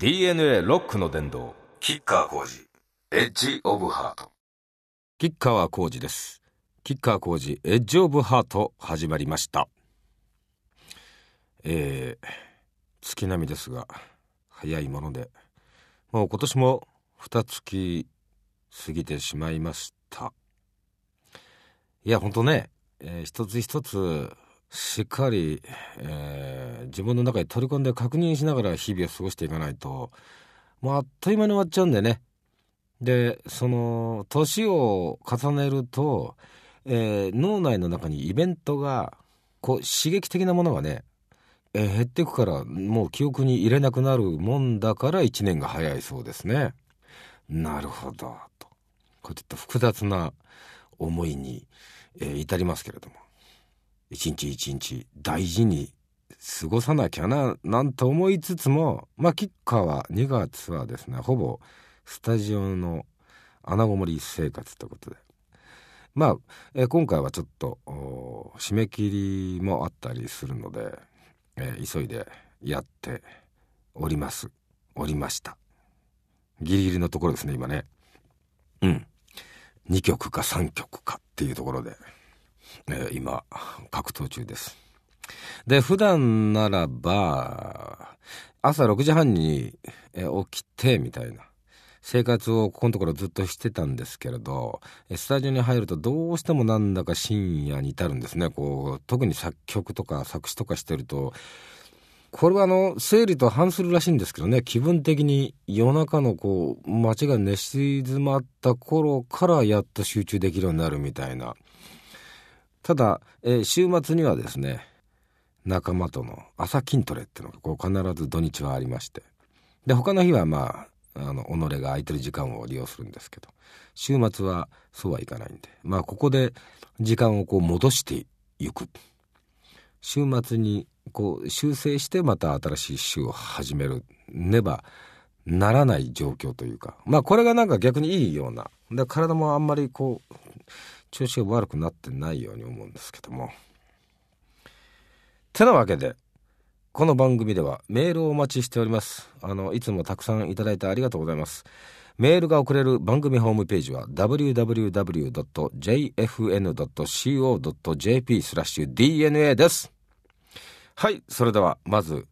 DNA ロックの殿堂キッカー工事エッジオブハート。吉川浩司です。吉川浩司エッジオブハート始まりました。えー、月並みですが早いもので。もう今年も二月過ぎてしまいました。いやほんとね、えー、一つ一つしっかり、えー、自分の中に取り込んで確認しながら日々を過ごしていかないともうあっという間に終わっちゃうんでね。でその年を重ねると、えー、脳内の中にイベントがこう刺激的なものがね、えー、減っていくからもう記憶に入れなくなるもんだから1年が早いそうですね。なるほどと。これちょっと複雑な思いに、えー、至りますけれども。一日一日大事に過ごさなきゃななんて思いつつもまあ吉川は2月はですねほぼスタジオの穴ごもり生活ということで。まあ、え、今回はちょっと締め切りもあったりするので、えー、急いでやっております。おりました。ギリギリのところですね今ね。うん。2曲か3曲かっていうところで、えー、今格闘中です。で普段ならば朝6時半にえ起きてみたいな生活をここのところずっとしてたんですけれどスタジオに入るとどうしてもなんだか深夜に至るんですね。こう特に作曲とか作詞とかしてるとこれはあの生理と反するらしいんですけどね。気分的に夜中のこう街が寝静まった頃からやっと集中できるようになるみたいな。ただ、えー、週末にはですね仲間との朝筋トレっていうのがこう必ず土日はありましてで他の日はまああの己が空いてる時間を利用するんですけど週末はそうはいかないんでまあここで時間をこう戻していく。週末にこう修正してまた新しい週を始めるねばならない状況というかまあこれがなんか逆にいいようなで体もあんまりこう調子が悪くなってないように思うんですけども。てなわけでこの番組ではメールをお待ちしております。あのいつもたくさんいただいてありがとうございます。メールが送れる番組ホームページは www.jfn.co.jp スラッシュ DNA です。はいそれではまず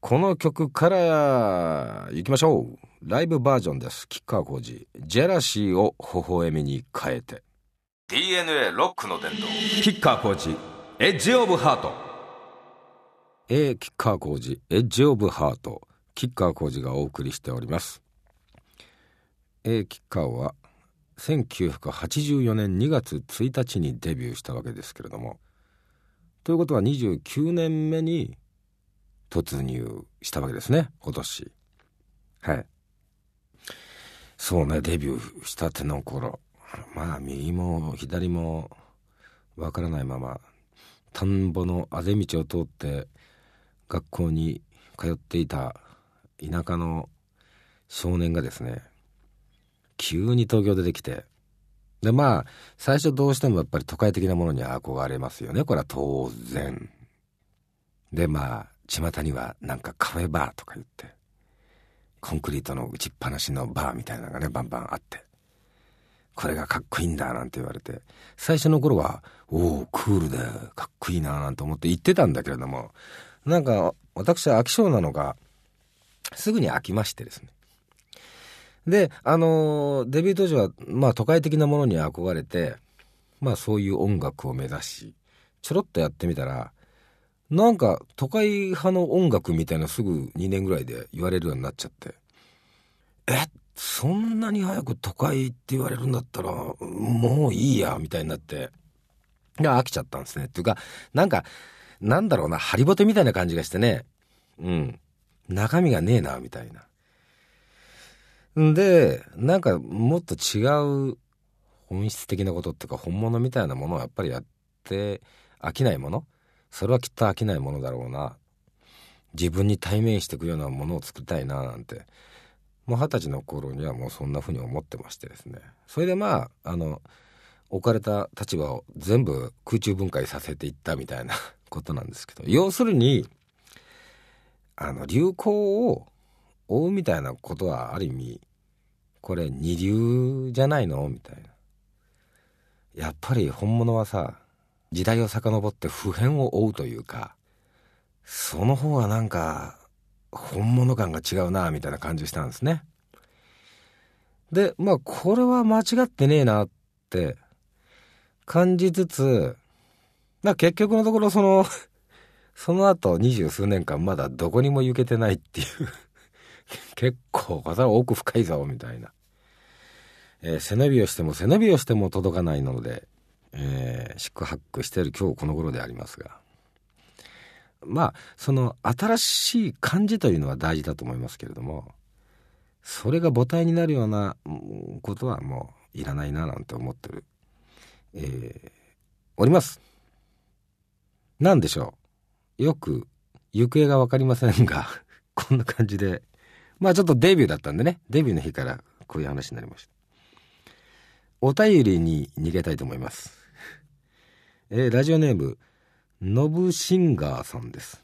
この曲からいきましょう。ライブバージョンです。吉川浩司ジェラシーを微笑みに変えて。DNA ロックの伝道。吉川浩司エッジオブハート。A キッカー工事エッジオブハート。キッカー工事がお送りしております。A キッカーは1984年2月1日にデビューしたわけですけれども。ということは29年目に突入したわけですね今年。はい。そうねデビューしたての頃まあ右も左もわからないまま田んぼのあぜ道を通って学校に通っていた田舎の少年がですね急に東京出てきてでまあ最初どうしてもやっぱり都会的なものに憧れますよね。これは当然。でまあ巷にはなんかカフェバーとか言ってコンクリートの打ちっぱなしのバーみたいなのがねバンバンあって。これがかっこいいんだなんて言われて最初の頃はおおクールでかっこいいななんて思って言ってたんだけれどもなんか私は飽き性なのがすぐに飽きましてですね。であのデビュー当時はまあ都会的なものに憧れてまあそういう音楽を目指しちょろっとやってみたらなんか都会派の音楽みたいなすぐ2年ぐらいで言われるようになっちゃってえっそんなに早く都会って言われるんだったらもういいやみたいになっていや飽きちゃったんですねっていうかなんかなんだろうな、ハリボテみたいな感じがしてね。うん。中身がねえな、みたいな。んで、なんかもっと違う本質的なことっていうか本物みたいなものをやっぱりやって飽きないものそれはきっと飽きないものだろうな。自分に対面していくようなものを作りたいななんて。もう二十歳の頃にはもうそんな風に思ってましてですね。それでまあ、あの、置かれた立場を全部空中分解させていったみたいな ことなんですけど要するにあの流行を追うみたいなことはある意味これ二流じゃないのみたいなやっぱり本物はさ時代を遡って普遍を追うというかその方がなんか本物感が違うなみたいな感じしたんですね。でまあこれは間違ってねえなって感じつつまあ結局のところその その後二十数年間まだどこにも行けてないっていう 結構これは奥深いぞみたいな、えー、背伸びをしても背伸びをしても届かないので、えー、宿泊してる今日この頃でありますが。まあその新しい感じというのは大事だと思いますけれどもそれが母体になるようなことはもういらないななんて思ってる、えー、おります。何でしょう。よく行方が分かりませんが こんな感じで。まあちょっとデビューだったんでね。デビューの日からこういう話になりました。お便りに逃げたいと思います。えー、ラジオネームノブシンガーさんです。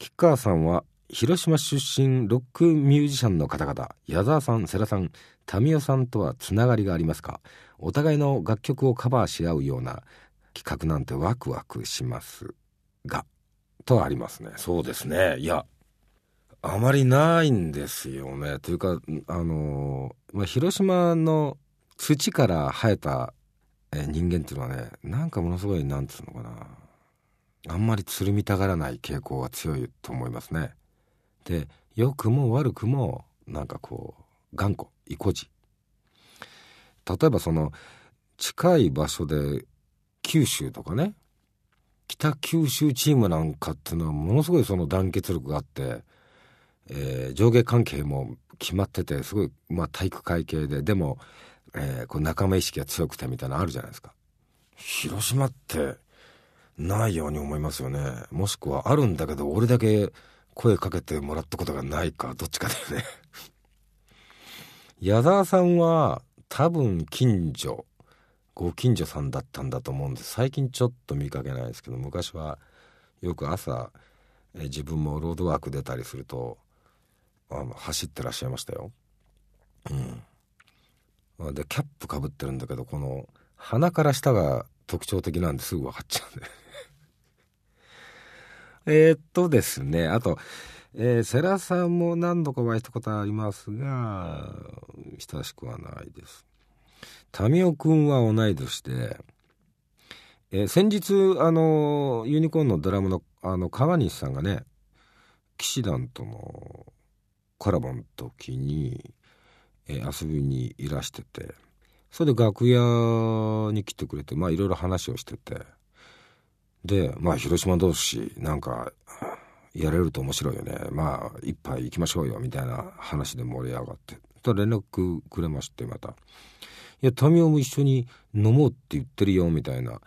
吉川さんは広島出身ロックミュージシャンの方々矢沢さん世良さん民生さんとはつながりがありますか？お互いの楽曲をカバーし合うような企画なんてワクワクしますがとありますね。そうですね。いやあまりないんですよね。というかあの、まあ、広島の土から生えた人間っていうのはねなんかものすごいなんつうのかな。あんまりつるみたがらない傾向が強いと思いますね。で良くも悪くもなんかこう頑固意固地例えばその近い場所で九州とかね北九州チームなんかっていうのはものすごいその団結力があって、えー、上下関係も決まっててすごい、まあ、体育会系ででも、えー、こう仲間意識が強くてみたいなのあるじゃないですか。広島ってないように思いますよね。もしくはあるんだけど俺だけ声かけてもらったことがないかどっちかだよね 矢沢さんは多分近所ご近所さんだったんだと思うんです最近ちょっと見かけないですけど昔はよく朝え自分もロードワーク出たりするとあ走ってらっしゃいましたよ。うん、でキャップかぶってるんだけどこの鼻から下が特徴的なんですぐ分かっちゃうんでえっとですねあとえー、世良さんも何度かお会いしたことありますが親しくはないです。民生くんは同い年で、えー、先日あのユニコーンのドラムのあの川西さんがね騎士団とのコラボの時に、えー、遊びにいらしててそれで楽屋に来てくれてまあいろいろ話をしててでまあ広島同士なんかやれると面白いよね。まあ一杯行きましょうよみたいな話で盛り上がって。そ連絡くれましてまた。いや民生も一緒に飲もうって言ってるよみたいな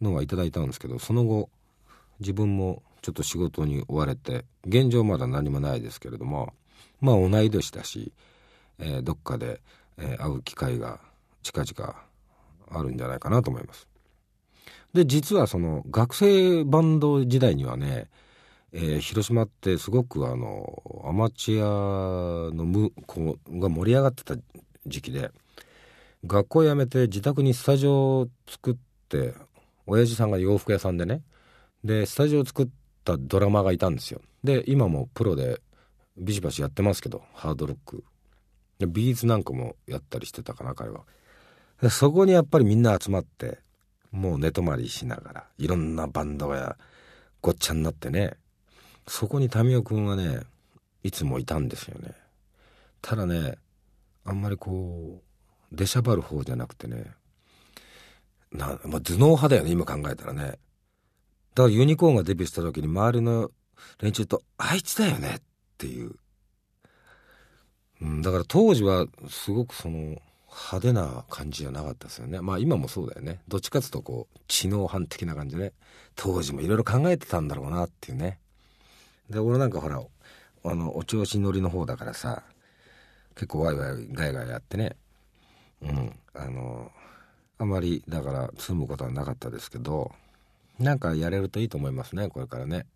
のはいただいたんですけどその後自分もちょっと仕事に追われて現状まだ何もないですけれどもまあ同い年だし、えー、どっかで、えー、会う機会が近々あるんじゃないかなと思います。で実はその学生バンド時代にはね、えー、広島ってすごくあのアマチュアのむこうが盛り上がってた時期で学校辞めて自宅にスタジオを作って親父さんが洋服屋さんでねでスタジオを作ったドラマがいたんですよ。で今もプロでビシバシやってますけどハードロック。でビーズなんかもやったりしてたかな彼は。そこにやっぱりみんな集まってもう寝泊まりしながらいろんなバンドがごっちゃになってねそこに民生君はねいつもいたんですよね。ただねあんまりこう出しゃばる方じゃなくてねな、まあ、頭脳派だよね今考えたらね。だからユニコーンがデビューした時に周りの連中と「あいつだよね」っていう、うん、だから当時はすごくその派手な感じじゃなかったですよね。まあ今もそうだよね。どっちかっていうとこう知能犯的な感じで、ね、当時もいろいろ考えてたんだろうなっていうね。で俺なんかほらあのお調子乗りの方だからさ結構ワイワイガヤガヤやってね。うん。あのあまりだから住むことはなかったですけどなんかやれるといいと思いますねこれからね。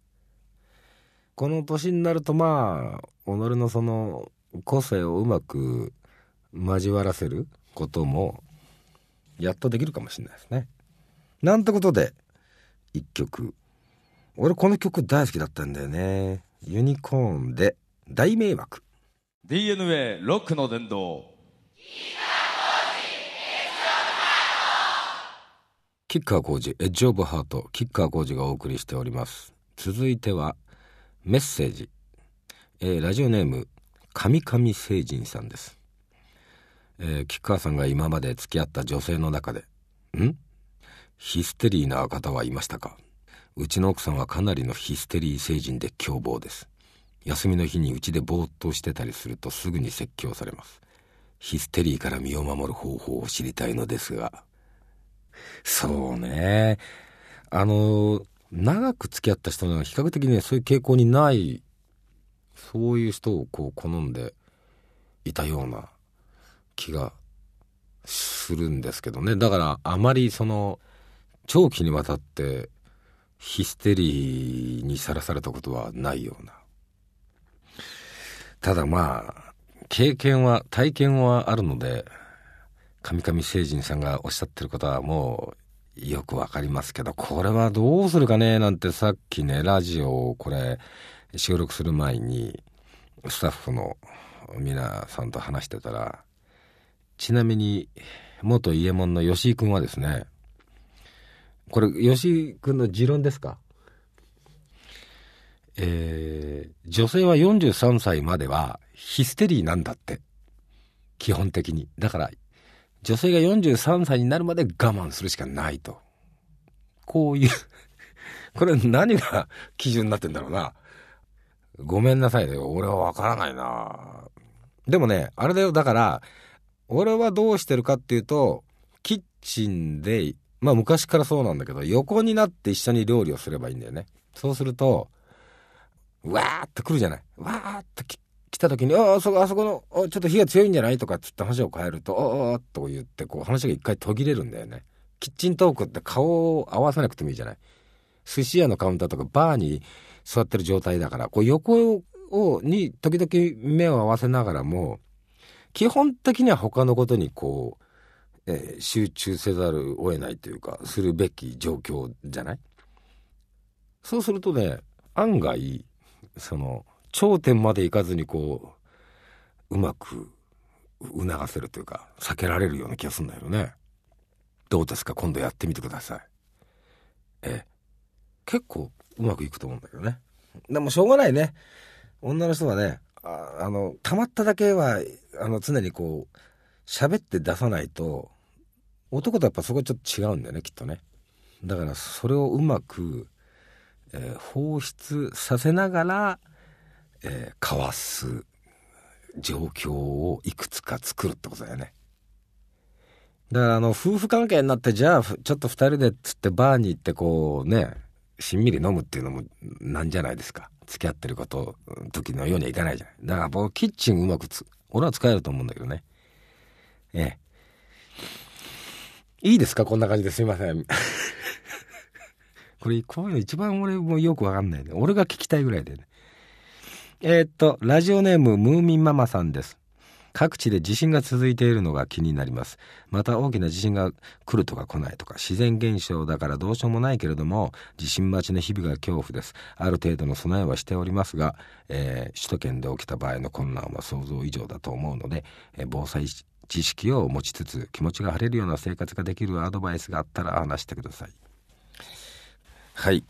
この年になるとまあ己のその個性をうまく交わらせることもやっとできるかもしれないですね。なんてことで一曲。俺この曲大好きだったんだよね。ユニコーンで大迷惑。DNA ロックの殿堂。キッカー工事エッジオブハートキッカー工事がお送りしております。続いてはメッセージ、えー、ラジオネーム神々聖人さんです、えー、キッカーさんが今まで付き合った女性の中でん？ヒステリーな方はいましたか？うちの奥さんはかなりのヒステリー星人で凶暴です。休みの日にうちでぼーっとしてたりするとすぐに説教されます。ヒステリーから身を守る方法を知りたいのですが。そうね。あの長く付き合った人は比較的ねそういう傾向にないそういう人をこう好んでいたような気がするんですけどね。だからあまりその長期にわたってヒステリーにさらされたことはないような。ただまあ経験は体験はあるので神々聖人さんがおっしゃってることはもうよくわかりますけどこれはどうするかねなんてさっきねラジオをこれ収録する前にスタッフの皆さんと話してたらちなみに元伊右衛門の吉井君はですねこれ吉井君の持論ですか？えー、女性は43歳まではヒステリーなんだって。基本的に。だから女性が43歳になるまで我慢するしかないと。こういう これ何が 基準になってんだろうな。ごめんなさいね。俺はわからないな。でもねあれだよ。だから俺はどうしてるかっていうとキッチンでまあ昔からそうなんだけど、横になって一緒に料理をすればいいんだよね。そうすると、わーって来るじゃない。わーって来た時に、ああ、そこ、あそこの、ちょっと火が強いんじゃない？とかっつって話を変えると、ああ、と言って、こう話が一回途切れるんだよね。キッチントークって顔を合わさなくてもいいじゃない？寿司屋のカウンターとかバーに座ってる状態だから、こう横を、に時々目を合わせながらも、基本的には他のことにこう、えー、集中せざるを得ないというかするべき状況じゃない？そうするとね案外その頂点までいかずにこううまく促せるというか避けられるような気がするんだよね。どうですか？今度やってみてください。え結構うまくいくと思うんだけどね。でもしょうがないね。女の人はねああのたまっただけはあの常にこう喋って出さないと男とやっぱそこちょっと違うんだよねきっとね。だからそれをうまく、えー、放出させながら、えー、かわす状況をいくつか作るってことだよね。だからあの夫婦関係になってじゃあちょっと2人でっつってバーに行ってこうねしんみり飲むっていうのもなんじゃないですか。付き合ってること時のようにはいかないじゃない。だからもうキッチンうまくつ俺は使えると思うんだけどねええいいですか？こんな感じですいません。これ、こういうの一番俺もよくわかんないね。俺が聞きたいぐらいでね。えー、っと、ラジオネームムーミンママさんです。各地で地震が続いているのが気になります。また大きな地震が来るとか来ないとか自然現象だからどうしようもないけれども地震待ちの日々が恐怖です。ある程度の備えはしておりますが、えー、首都圏で起きた場合の困難は想像以上だと思うので、えー、防災知識を持ちつつ気持ちが晴れるような生活ができるアドバイスがあったら話してくださいはい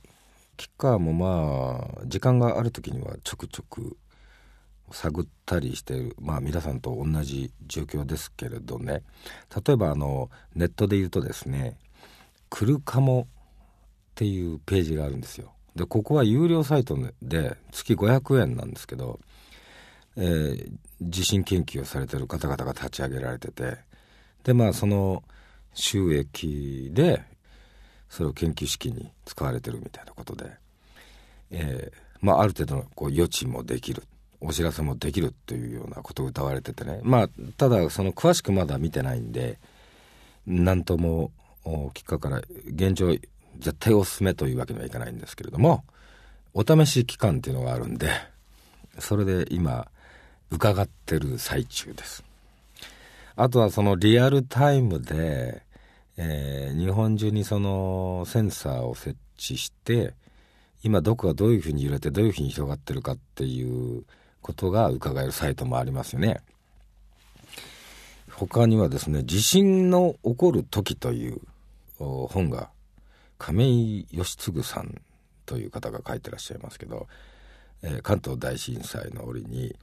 キッカーもまあ時間がある時にはちょくちょく探ったりしてるまあ皆さんと同じ状況ですけれどね。例えばあのネットで言うとですね「クルカモ」っていうページがあるんですよ。でここは有料サイトで月500円なんですけどえー、地震研究をされてる方々が立ち上げられててでまあその収益でそれを研究資金に使われてるみたいなことで、えー、まあある程度のこう余地もできる。お知らせもできるというようなことを歌われててね。まあただその詳しくまだ見てないんで何ともきっかから現状絶対おすすめというわけにはいかないんですけれどもお試し期間っていうのがあるんでそれで今伺ってる最中です。あとはそのリアルタイムで、えー、日本中にそのセンサーを設置して今どこがどういうふうに揺れてどういうふうに広がってるかっていうことが伺えるサイトもありますよね。他にはですね、地震の起こる時という本が亀井義次さんという方が書いてらっしゃいますけど、えー、関東大震災の折に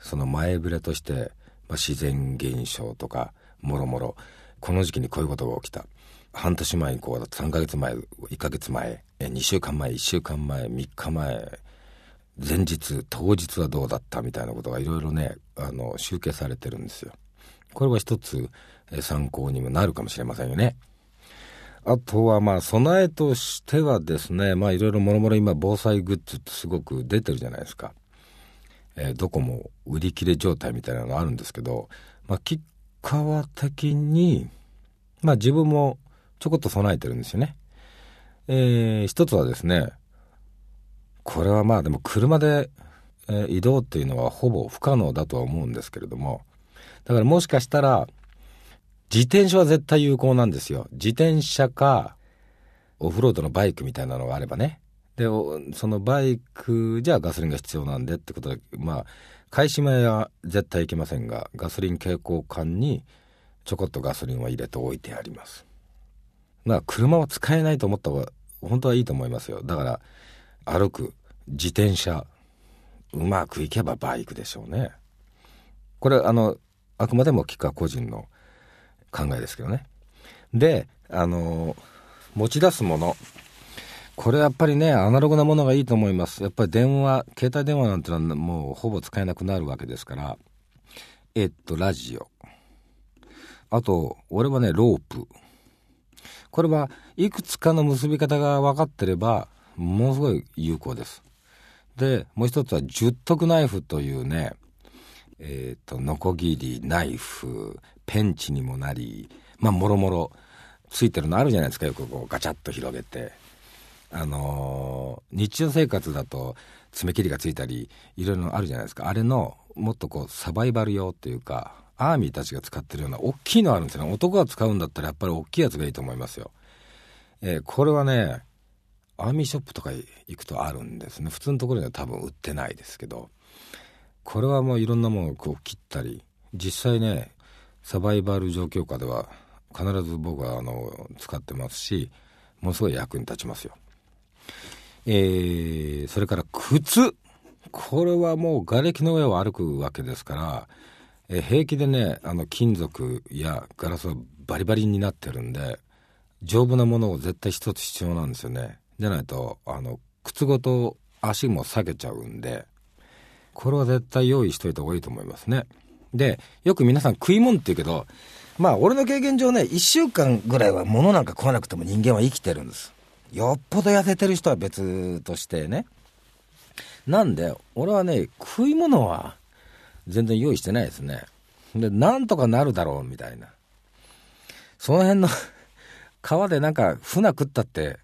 その前触れとして、まあ、自然現象とかもろもろこの時期にこういうことが起きた半年前にこうだった3ヶ月前1ヶ月前2週間前1週間前3日前前日当日はどうだったみたいなことがいろいろねあの集計されてるんですよ。これは一つ参考にもなるかもしれませんよね。あとはまあ備えとしてはですねまあいろいろもろもろ今防災グッズってすごく出てるじゃないですか。えー、どこも売り切れ状態みたいなのあるんですけど、まあ、吉川的にまあ自分もちょこっと備えてるんですよね。えー、一つはですね、これはまあでも車で、え、移動っていうのはほぼ不可能だとは思うんですけれども、だからもしかしたら、自転車は絶対有効なんですよ。自転車か、オフロードのバイクみたいなのがあればね。で、そのバイクじゃガソリンが必要なんでってことで、まあ、買い占めは絶対いけませんが、ガソリン携行缶にちょこっとガソリンは入れておいてあります。まあ車は使えないと思った方が本当はいいと思いますよだから歩く自転車うまくいけばバイクでしょうね。これあのあくまでも吉川個人の考えですけどね。であの持ち出すもの。これやっぱりねアナログなものがいいと思います。やっぱり電話携帯電話なんてのはもうほぼ使えなくなるわけですから。えっとラジオ。あと俺はねロープ。これはいくつかの結び方が分かってればものすごい有効です。でもう一つは十徳ナイフというねえっ、ー、とノコギリナイフペンチにもなりまあもろもろついてるのあるじゃないですかよくこうガチャッと広げて。あのー、日常生活だと爪切りがついたりいろいろあるじゃないですかあれのもっとこうサバイバル用っていうかアーミーたちが使ってるような大きいのあるんですよね。男が使うんだったらやっぱり大きいやつがいいと思いますよ。えー、これはね、アーミーショップとか行くとあるんですね。普通のところには多分売ってないですけど、これはもういろんなものをこう切ったり、実際ね、サバイバル状況下では必ず僕はあの使ってますし、ものすごい役に立ちますよ。えー、それから靴。これはもう瓦礫の上を歩くわけですから、え平気でねあの金属やガラスはバリバリになってるんで丈夫なものを絶対一つ必要なんですよねじゃないとあの靴ごと足も裂けちゃうんでこれは絶対用意しといた方がいいと思いますねでよく皆さん食い物って言うけどまあ俺の経験上ね1週間ぐらいは物なんか食わなくても人間は生きてるんですよっぽど痩せてる人は別としてねなんで俺はね食い物は全然用意してないですね。で、なんとかなるだろう、みたいな。その辺の 川でなんか船食ったって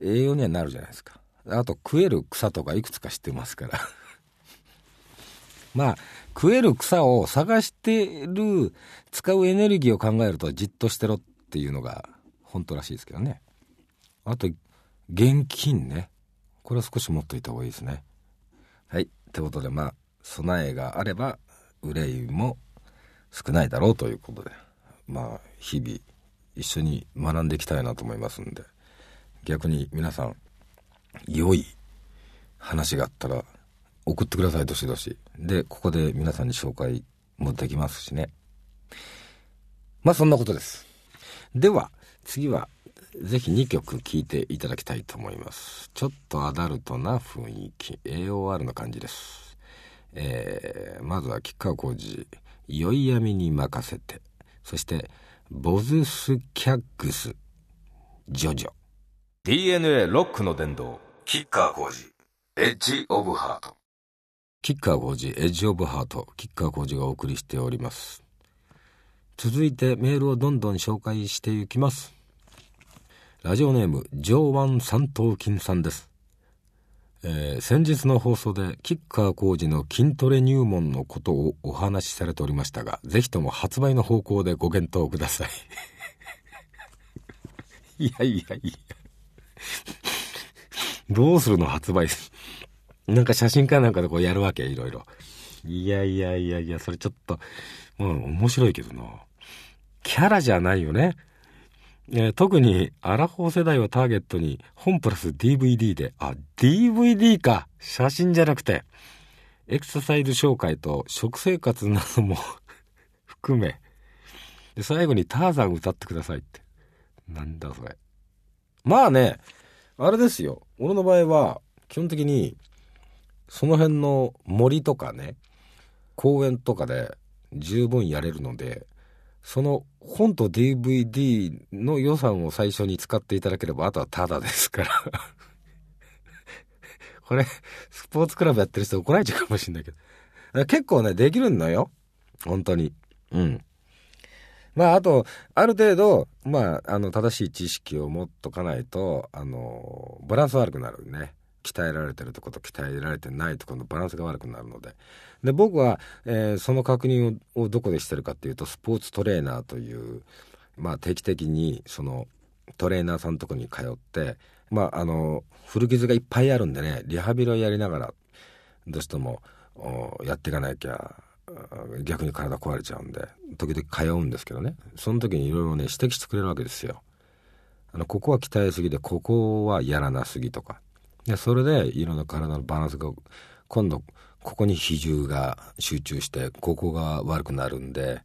栄養にはなるじゃないですか。あと食える草とかいくつか知ってますから まあ、食える草を探してる、使うエネルギーを考えるとじっとしてろっていうのが本当らしいですけどね。あと、現金ね。これは少し持っといた方がいいですね。はい。ってことで、まあ、備えがあれば憂いも少ないだろうということでまあ日々一緒に学んでいきたいなと思いますんで逆に皆さん良い話があったら送ってくださいどしどし。でここで皆さんに紹介もできますしね。まあそんなことです。では次はぜひ2曲聴いていただきたいと思います。ちょっとアダルトな雰囲気 AOR な感じです。えー、まずは吉川浩司「宵闇に任せて」そして「ボズスキャッグス」「ジョジョ」DNA ロックの殿堂吉川浩司エッジ・オブ・ハート。吉川浩司エッジ・オブ・ハート。吉川浩司がお送りしております。続いてメールをどんどん紹介していきます。ラジオネーム上腕三頭筋さんです。えー先日の放送で吉川浩司の筋トレ入門のことをお話しされておりましたが、ぜひとも発売の方向でご検討ください。いやいやいや。どうするの発売。なんか写真かなんかでこうやるわけいろいろ。いやいやいやいや、それちょっと、もう面白いけどな。キャラじゃないよね。えー特にアラフォー世代をターゲットに本プラス DVD で、あ、DVD か写真じゃなくて、エクササイズ紹介と食生活なども 含め、で、最後にターザン歌ってくださいって。なんだそれ。まあね、あれですよ。俺の場合は、基本的に、その辺の森とかね、公園とかで十分やれるので、その本と DVD の予算を最初に使っていただければ、あとはタダですから。これ、スポーツクラブやってる人怒られちゃうかもしれないけど。結構ね、できるのよ。本当に。うん。まあ、あと、ある程度、まあ、あの、正しい知識を持っとかないと、あの、バランス悪くなるね。鍛えられてるとこと鍛えられてないとこのバランスが悪くなるので。で、僕は、えーその確認をどこでしてるかっていうと、スポーツトレーナーという、まあ、定期的に、その、トレーナーさんのとこに通って、まあ、あの、古傷がいっぱいあるんでね、リハビリをやりながら、どうしても、やっていかなきゃ、逆に体壊れちゃうんで、時々通うんですけどね、その時にいろいろね、指摘してくれるわけですよ。あの、ここは鍛えすぎで、ここはやらなすぎとか。で、それで、いろんな体のバランスが、今度、ここに比重が集中して、ここが悪くなるんで、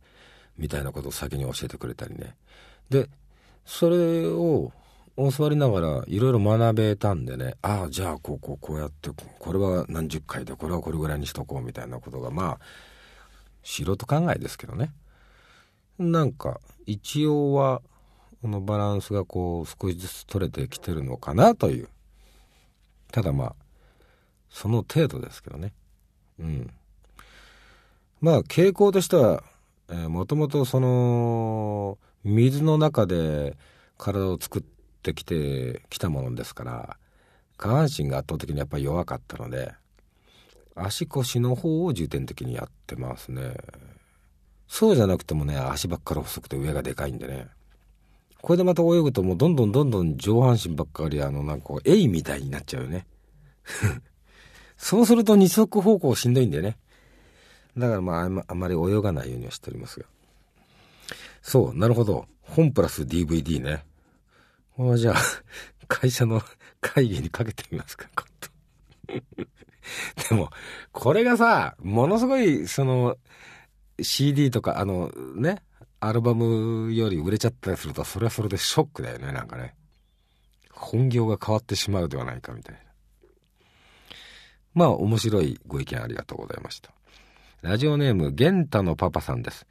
みたいなことを先に教えてくれたりね。で、それを教わりながらいろいろ学べたんでね、ああ、じゃあこうこうこうやって、これは何十回で、これはこれぐらいにしとこうみたいなことが、まあ、素人考えですけどね。なんか、一応は、このバランスがこう少しずつ取れてきてるのかなという。ただまあ、その程度ですけどね。うん。まあ、傾向としては、えもともとその、水の中で体を作ってきて、きたものですから、下半身が圧倒的にやっぱり弱かったので、足腰の方を重点的にやってますね。そうじゃなくてもね、足ばっかり細くて上がでかいんでね。これでまた泳ぐともうどんどんどんどん上半身ばっかりあのなんかこうエイみたいになっちゃうよね。そうすると二足歩行しんどいんだよね。だからまああんまり泳がないようにはしておりますが。そう、なるほど。本プラス DVD ね。これはじゃあ、会社の会議にかけてみますか、今度 でも、これがさ、ものすごい、その、CD とか、あの、ね、アルバムより売れちゃったりすると、それはそれでショックだよね、なんかね。本業が変わってしまうではないか、みたいな。まあ、面白いご意見ありがとうございました。ラジオネーム、玄太のパパさんです。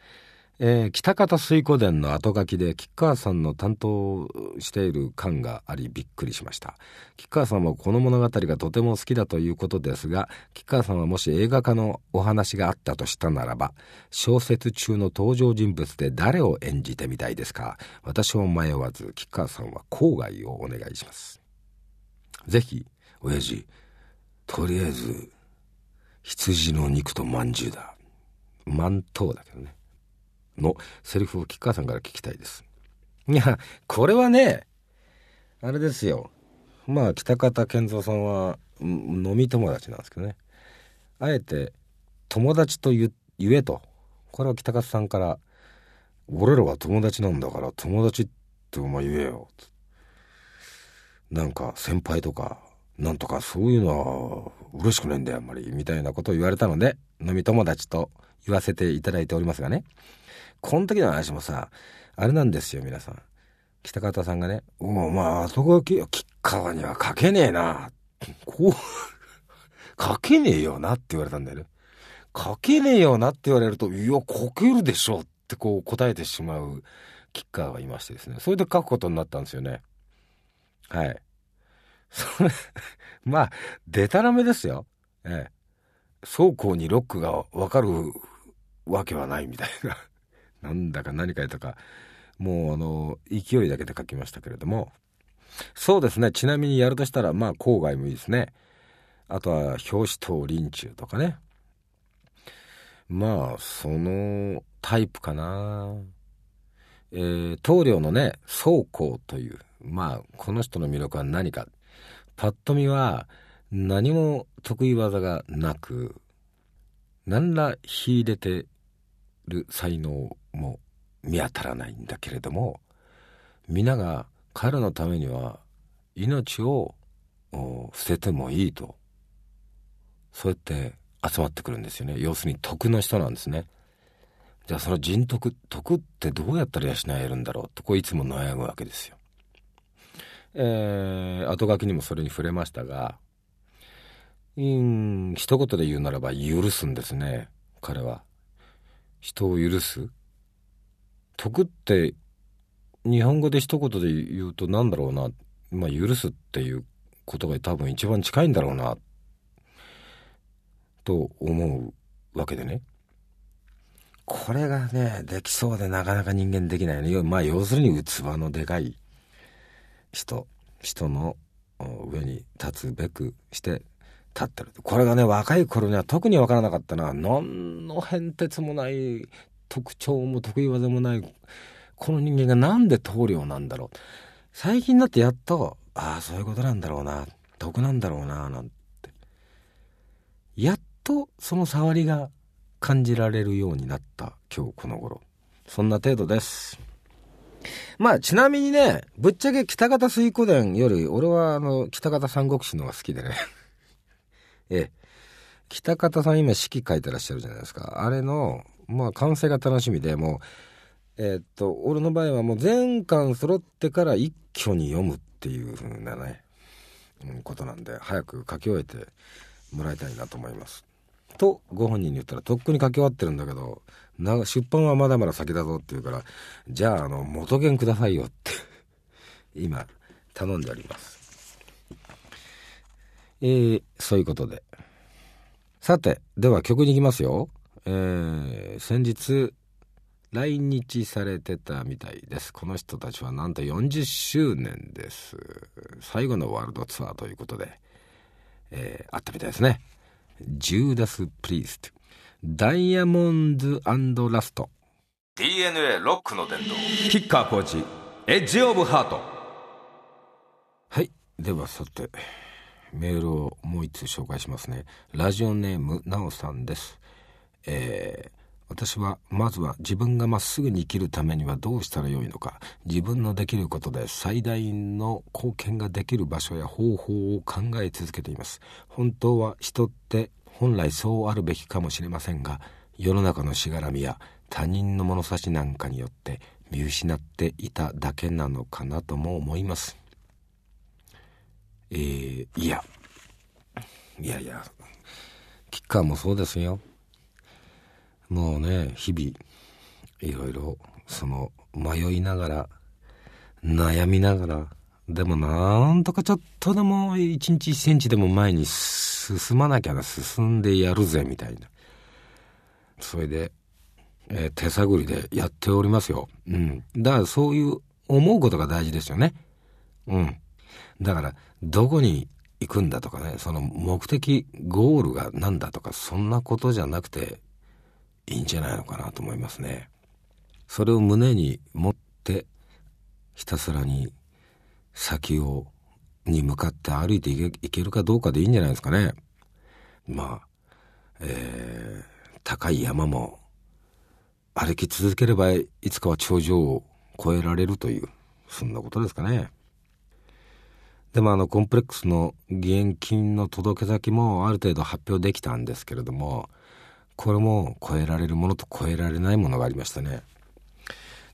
えー北方水湖伝の後書きで吉川さんの担当している感がありびっくりしました。吉川さんもこの物語がとても好きだということですが吉川さんはもし映画化のお話があったとしたならば小説中の登場人物で誰を演じてみたいですか？私も迷わず吉川さんは郊外をお願いします。ぜひ親父とりあえず羊の肉とまんじゅうだ。満頭だけどね。のセリフを吉川さんから聞きたいです。いや、これはね、あれですよ。まあ、北方健三さんは、飲み友達なんですけどね。あえて、友達と言えと。これは北方さんから、俺らは友達なんだから、友達ってお前言えよ。なんか、先輩とか、なんとかそういうのは嬉しくないんだよ、あんまり。みたいなことを言われたので、飲み友達と言わせていただいておりますがね。この時の話もさ、あれなんですよ、皆さん。北方さんがね、おお、まあ、あそこはき吉川には書けねえな。こう、書けねえよなって言われたんだよね。書けねえよなって言われると、いや、書けるでしょってこう答えてしまう吉川がいましてですね。それで書くことになったんですよね。はい。それ、まあ、でたらめですよ。ええ。走行にロックがわかるわけはないみたいな。なんだか何かとか、もうあの、勢いだけで書きましたけれども、そうですね、ちなみにやるとしたら、まあ、郊外もいいですね。あとは表紙等輪中とかね。まあそのタイプかな。えー、棟梁のね宗公というまあこの人の魅力は何か。パッと見は何も得意技がなく何ら秀でてる才能も見当たらないんだけれども皆が彼のためには命を捨ててもいいとそうやって集まってくるんですよね。要するに徳の人なんですね。じゃあその人徳徳ってどうやったら養えるんだろうとこういつも悩むわけですよ。えー、後書きにもそれに触れましたがうん一言で言うならば許すんですね彼は。人を許す？徳って日本語で一言で言うと何だろうな。まあ許すっていうことが多分一番近いんだろうな。と思うわけでね。これがねできそうでなかなか人間できないねまあ要するに器のでかい人。人の上に立つべくして立ってる。これがね若い頃には特に分からなかったな何の変哲もない特徴も得意技もないこの人間がなんで棟梁なんだろう。最近になってやっとああそういうことなんだろうな得なんだろうななんて。やっとその触りが感じられるようになった今日この頃。そんな程度です。まあちなみにねぶっちゃけ北方水湖伝より俺はあの北方三国志の方が好きでね。ええ。北方さん今式書いてらっしゃるじゃないですか。あれの、まあ完成が楽しみで、もう、えー、っと、俺の場合はもう全巻揃ってから一挙に読むっていう風なね、うん、ことなんで、早く書き終えてもらいたいなと思います。と、ご本人に言ったら、とっくに書き終わってるんだけど、な出版はまだまだ先だぞって言うから、じゃあ、あの、元元くださいよって今、頼んでおります。えー、そういうことで。さて、では曲に行きますよ。えー、先日、来日されてたみたいです。この人たちはなんと40周年です。最後のワールドツアーということで、えー、あったみたいですね。ジューダス・プリースト。ダイヤモンドラスト。DNA ロックの伝道。キッカーコーチ、エッジ・オブ・ハート。はい。ではさて。メールをもう一通紹介しますね。ラジオネームなおさんです。えー、私はまずは自分がまっすぐに生きるためにはどうしたらよいのか。自分のできることで最大の貢献ができる場所や方法を考え続けています。本当は人って本来そうあるべきかもしれませんが世の中のしがらみや他人の物差しなんかによって見失っていただけなのかなとも思います。えー、いや、いやいや、キッカーもそうですよ。もうね、日々、いろいろ、その、迷いながら、悩みながら、でもなんとかちょっとでも一日一センチでも前に進まなきゃな、進んでやるぜ、みたいな。それで、えー、手探りでやっておりますよ。うん。だからそういう思うことが大事ですよね。うん。だから、どこに行くんだとかね、その目的、ゴールが何だとか、そんなことじゃなくていいんじゃないのかなと思いますね。それを胸に持って、ひたすらに先を、に向かって歩いていけるかどうかでいいんじゃないですかね。まあ、えー、高い山も歩き続ければいつかは頂上を越えられるという、そんなことですかね。でもあのコンプレックスの義援金の届け先もある程度発表できたんですけれどもこれも超えられるものと超えられないものがありましたね。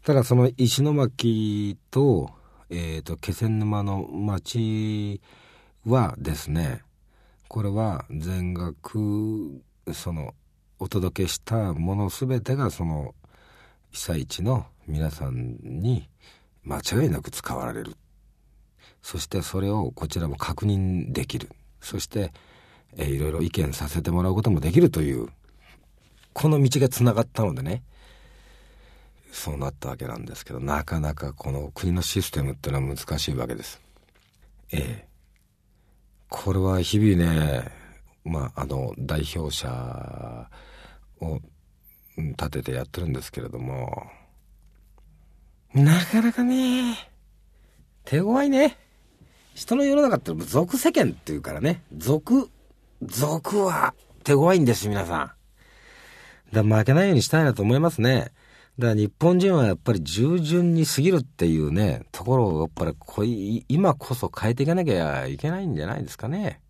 ただその石巻と,、えーと、気仙沼の町はですねこれは全額そのお届けしたもの全てがその被災地の皆さんに間違いなく使われる。そしてそれをこちらも確認できる。そして、えー、いろいろ意見させてもらうこともできるというこの道がつながったのでねそうなったわけなんですけどなかなかこの国のシステムっていうのは難しいわけです。ええこれは日々ねまあ、あの代表者を立ててやってるんですけれどもなかなかね手強いね。人の世の中って俗世間っていうからね俗俗は手強いんです皆さんだ負けないようにしたいなと思いますねだから日本人はやっぱり従順に過ぎるっていうね、ところをやっぱりこい今こそ変えていかなきゃいけないんじゃないですかね。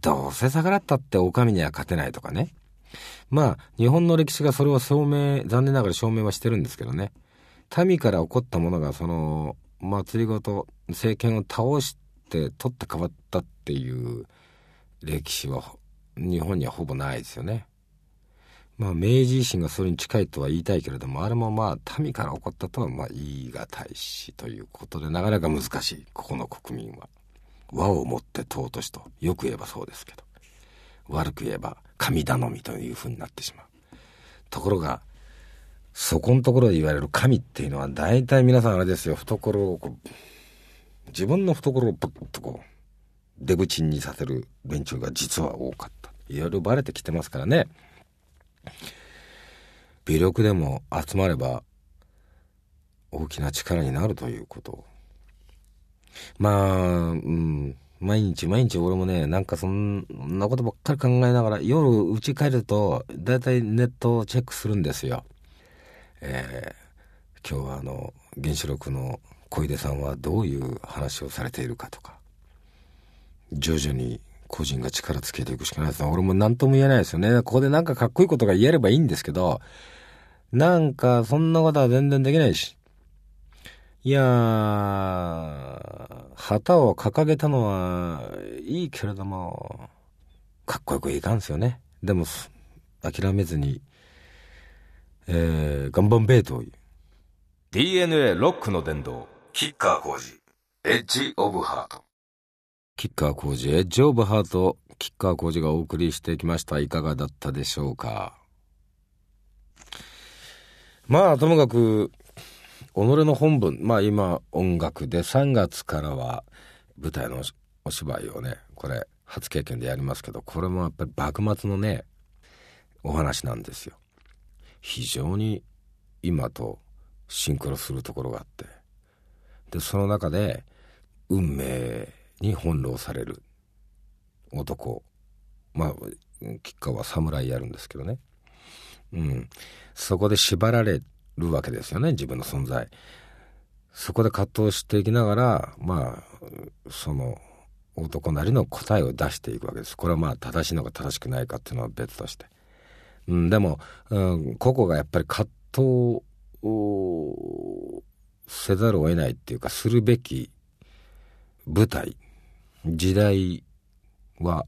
どうせ逆らったって狼には勝てないとかね。まあ、日本の歴史がそれを証明、残念ながら証明はしてるんですけどね。民から起こったものが、その、祭りごと、政権を倒して取って変わったっていう歴史は、日本にはほぼないですよね。まあ、明治維新がそれに近いとは言いたいけれども、あれもまあ、民から起こったとはまあ言い難いし、ということで、なかなか難しい、ここの国民は。和をもって尊しと、よく言えばそうですけど、悪く言えば神頼みというふうになってしまう。ところが、そこのところで言われる神っていうのは、大体皆さんあれですよ、懐をこう、自分の懐をプッとこう、出口にさせる連中が実は多かった。いろいろバレてきてますからね。微力でも集まれば大きな力になるということまあ、うん、毎日毎日俺もね、なんかそんなことばっかり考えながら、夜家帰ると、だいたいネットをチェックするんですよ。えー、今日はあの、原子力の小出さんはどういう話をされているかとか、徐々に個人が力つけていくしかないです。俺も何とも言えないですよね。ここでなんかかっこいいことが言えればいいんですけど、なんかそんなことは全然できないし。いやー、旗を掲げたのはいいけれども、かっこよくいかんすよね。でも、諦めずに、えー、頑張んべえと。DNA ロックの殿堂、キッカー工事、エッジオブハート。キッカー工事、エッジオブハート、キッカー工事がお送りしてきました。いかがだったでしょうか？まあ、ともかく、己の本分、まあ今音楽で3月からは舞台のお芝居をね、これ初経験でやりますけど、これもやっぱり幕末のね、お話なんですよ。非常に今とシンクロするところがあって。で、その中で運命に翻弄される男。まあ、吉川は侍やるんですけどね。うん。そこで縛られるわけですよね自分の存在そこで葛藤していきながらまあその男なりの答えを出していくわけですこれはまあ正しいのか正しくないかっていうのは別として、うん、でも、うん、個々がやっぱり葛藤をせざるを得ないっていうかするべき舞台時代は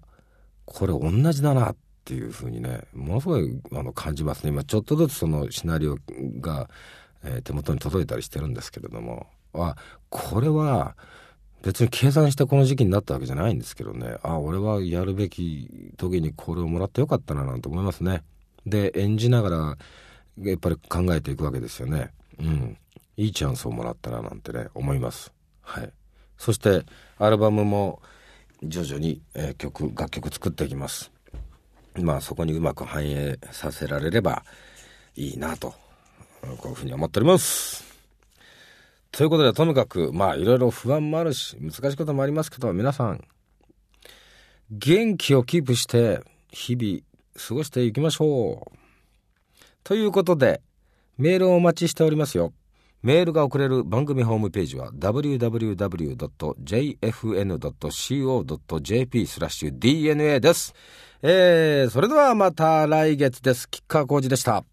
これ同じだなっていうふうにねものすごいあの感じますね。今ちょっとずつそのシナリオが、えー、手元に届いたりしてるんですけれどもあこれは別に計算してこの時期になったわけじゃないんですけどね。あ俺はやるべき時にこれをもらってよかったななんて思いますね。で演じながらやっぱり考えていくわけですよね。うん。いいチャンスをもらったななんてね思いますはいそしてアルバムも徐々に、えー、曲楽曲作っていきますまあそこにうまく反映させられればいいなと、こういうふうに思っております。ということで、とにかく、まあいろいろ不安もあるし、難しいこともありますけど、皆さん、元気をキープして、日々過ごしていきましょう。ということで、メールをお待ちしておりますよ。メールが送れる番組ホームページは www.jfn.co.jp スラッシュ DNA です。えー、それではまた来月です。吉川浩司でした。